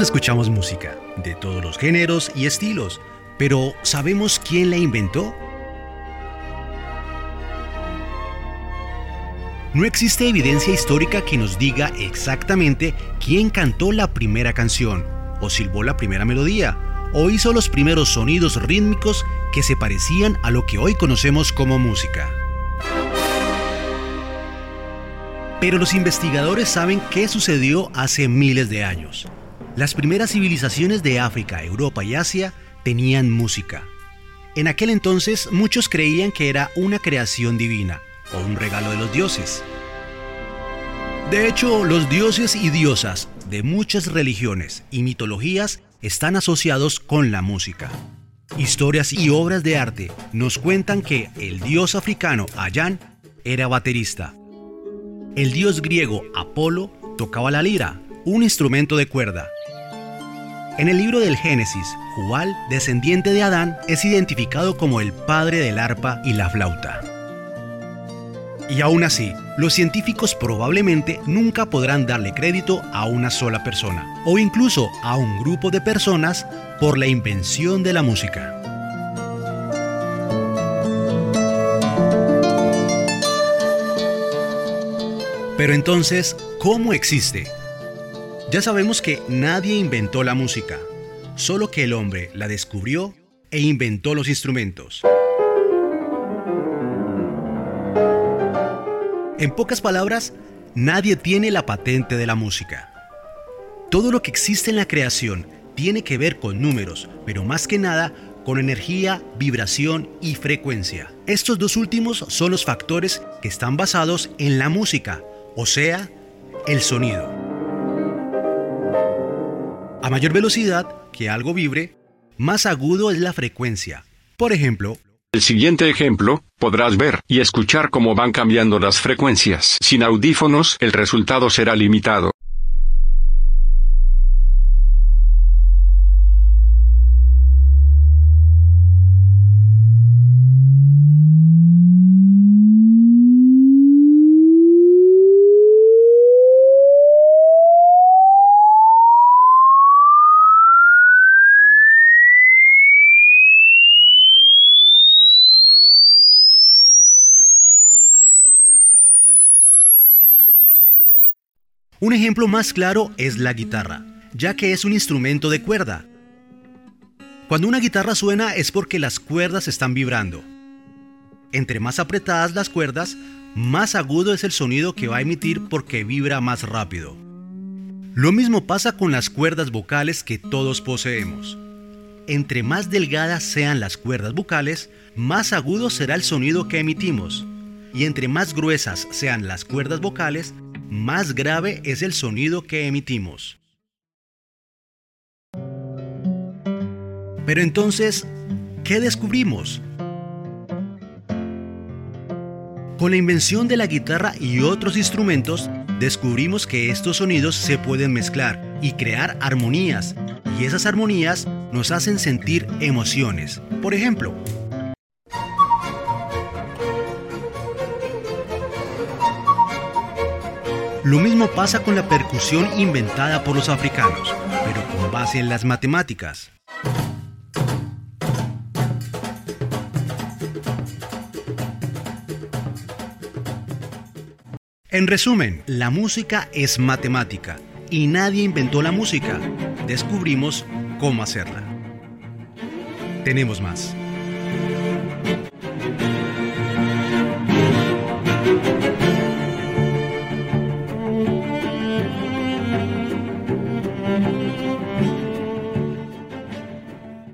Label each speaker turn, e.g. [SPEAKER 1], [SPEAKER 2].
[SPEAKER 1] Escuchamos música, de todos los géneros y estilos, pero ¿sabemos quién la inventó? No existe evidencia histórica que nos diga exactamente quién cantó la primera canción, o silbó la primera melodía, o hizo los primeros sonidos rítmicos que se parecían a lo que hoy conocemos como música. Pero los investigadores saben qué sucedió hace miles de años. Las primeras civilizaciones de África, Europa y Asia tenían música. En aquel entonces muchos creían que era una creación divina o un regalo de los dioses. De hecho, los dioses y diosas de muchas religiones y mitologías están asociados con la música. Historias y obras de arte nos cuentan que el dios africano Ayan era baterista. El dios griego Apolo tocaba la lira, un instrumento de cuerda. En el libro del Génesis, Jubal, descendiente de Adán, es identificado como el padre del arpa y la flauta. Y aún así, los científicos probablemente nunca podrán darle crédito a una sola persona, o incluso a un grupo de personas, por la invención de la música. Pero entonces, ¿cómo existe? Ya sabemos que nadie inventó la música, solo que el hombre la descubrió e inventó los instrumentos. En pocas palabras, nadie tiene la patente de la música. Todo lo que existe en la creación tiene que ver con números, pero más que nada con energía, vibración y frecuencia. Estos dos últimos son los factores que están basados en la música, o sea, el sonido. A mayor velocidad que algo vibre, más agudo es la frecuencia. Por ejemplo,
[SPEAKER 2] el siguiente ejemplo, podrás ver y escuchar cómo van cambiando las frecuencias. Sin audífonos, el resultado será limitado.
[SPEAKER 1] Un ejemplo más claro es la guitarra, ya que es un instrumento de cuerda. Cuando una guitarra suena es porque las cuerdas están vibrando. Entre más apretadas las cuerdas, más agudo es el sonido que va a emitir porque vibra más rápido. Lo mismo pasa con las cuerdas vocales que todos poseemos. Entre más delgadas sean las cuerdas vocales, más agudo será el sonido que emitimos. Y entre más gruesas sean las cuerdas vocales, más grave es el sonido que emitimos. Pero entonces, ¿qué descubrimos? Con la invención de la guitarra y otros instrumentos, descubrimos que estos sonidos se pueden mezclar y crear armonías, y esas armonías nos hacen sentir emociones. Por ejemplo, Lo mismo pasa con la percusión inventada por los africanos, pero con base en las matemáticas. En resumen, la música es matemática y nadie inventó la música. Descubrimos cómo hacerla. Tenemos más.